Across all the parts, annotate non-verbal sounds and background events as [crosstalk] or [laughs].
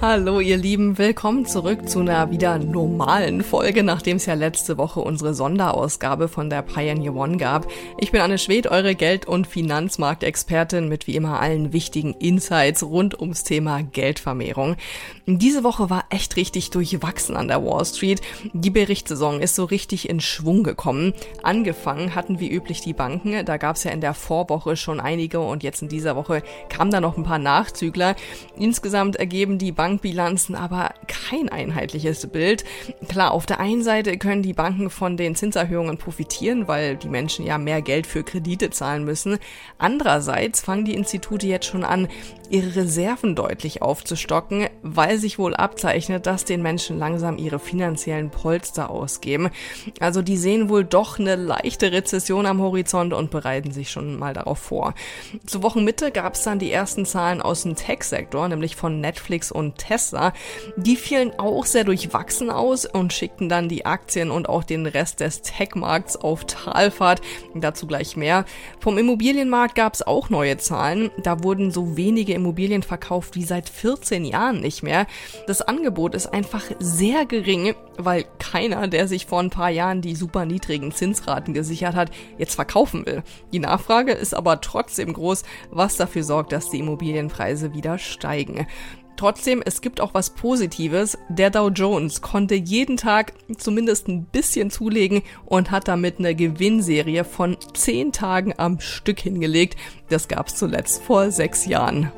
Hallo ihr Lieben, willkommen zurück zu einer wieder normalen Folge, nachdem es ja letzte Woche unsere Sonderausgabe von der Pioneer One gab. Ich bin Anne Schwed, eure Geld- und Finanzmarktexpertin mit wie immer allen wichtigen Insights rund ums Thema Geldvermehrung. Diese Woche war echt richtig durchwachsen an der Wall Street. Die Berichtssaison ist so richtig in Schwung gekommen. Angefangen hatten wie üblich die Banken, da gab es ja in der Vorwoche schon einige und jetzt in dieser Woche kamen da noch ein paar Nachzügler. Insgesamt ergeben die Banken Bankbilanzen aber kein einheitliches Bild. Klar, auf der einen Seite können die Banken von den Zinserhöhungen profitieren, weil die Menschen ja mehr Geld für Kredite zahlen müssen. Andererseits fangen die Institute jetzt schon an, ihre Reserven deutlich aufzustocken, weil sich wohl abzeichnet, dass den Menschen langsam ihre finanziellen Polster ausgeben. Also die sehen wohl doch eine leichte Rezession am Horizont und bereiten sich schon mal darauf vor. Zur Wochenmitte gab es dann die ersten Zahlen aus dem Tech-Sektor, nämlich von Netflix und Tesla. Die fielen auch sehr durchwachsen aus und schickten dann die Aktien und auch den Rest des Tech-Markts auf Talfahrt. Dazu gleich mehr. Vom Immobilienmarkt gab es auch neue Zahlen. Da wurden so wenige Immobilien verkauft wie seit 14 Jahren nicht mehr. Das Angebot ist einfach sehr gering, weil keiner, der sich vor ein paar Jahren die super niedrigen Zinsraten gesichert hat, jetzt verkaufen will. Die Nachfrage ist aber trotzdem groß, was dafür sorgt, dass die Immobilienpreise wieder steigen. Trotzdem, es gibt auch was Positives. Der Dow Jones konnte jeden Tag zumindest ein bisschen zulegen und hat damit eine Gewinnserie von 10 Tagen am Stück hingelegt. Das gab es zuletzt vor sechs Jahren.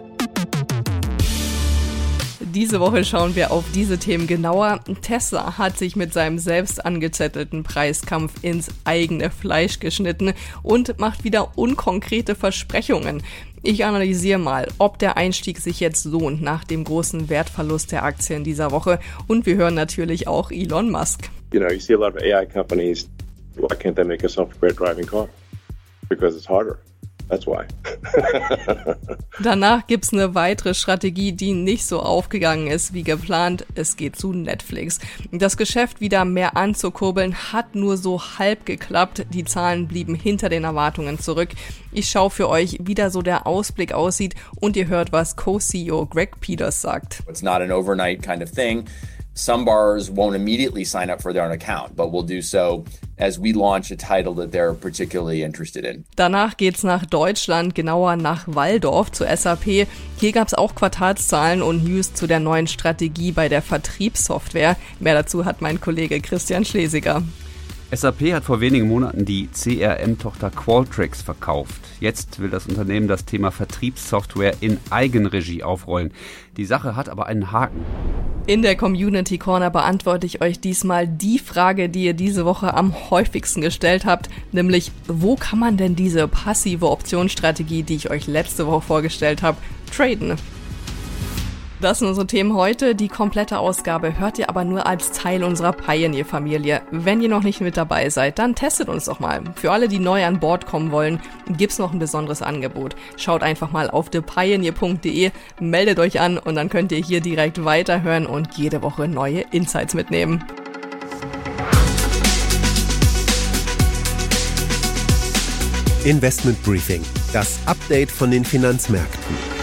Diese Woche schauen wir auf diese Themen genauer. Tesla hat sich mit seinem selbst angezettelten Preiskampf ins eigene Fleisch geschnitten und macht wieder unkonkrete Versprechungen. Ich analysiere mal, ob der Einstieg sich jetzt lohnt nach dem großen Wertverlust der Aktien dieser Woche. Und wir hören natürlich auch Elon Musk. You know, you see a lot of AI companies, why can't they make a software driving car? Because it's harder. That's why. [laughs] Danach gibt's eine weitere Strategie, die nicht so aufgegangen ist wie geplant. Es geht zu Netflix. Das Geschäft wieder mehr anzukurbeln hat nur so halb geklappt. Die Zahlen blieben hinter den Erwartungen zurück. Ich schaue für euch, wie da so der Ausblick aussieht und ihr hört, was Co-CEO Greg Peters sagt. It's not an overnight kind of thing. Some borrowers won't immediately sign up for their own account, but will do so as we launch a title that they're particularly interested in. Danach geht's nach Deutschland, genauer nach Waldorf zu SAP. Hier gab's auch Quartalszahlen und News zu der neuen Strategie bei der Vertriebssoftware. Mehr dazu hat mein Kollege Christian Schlesiger. SAP hat vor wenigen Monaten die CRM-Tochter Qualtrics verkauft. Jetzt will das Unternehmen das Thema Vertriebssoftware in Eigenregie aufrollen. Die Sache hat aber einen Haken. In der Community Corner beantworte ich euch diesmal die Frage, die ihr diese Woche am häufigsten gestellt habt, nämlich wo kann man denn diese passive Optionsstrategie, die ich euch letzte Woche vorgestellt habe, traden? Das sind unsere Themen heute. Die komplette Ausgabe hört ihr aber nur als Teil unserer Pioneer-Familie. Wenn ihr noch nicht mit dabei seid, dann testet uns doch mal. Für alle, die neu an Bord kommen wollen, gibt's noch ein besonderes Angebot. Schaut einfach mal auf thepioneer.de, meldet euch an und dann könnt ihr hier direkt weiterhören und jede Woche neue Insights mitnehmen. Investment Briefing, das Update von den Finanzmärkten.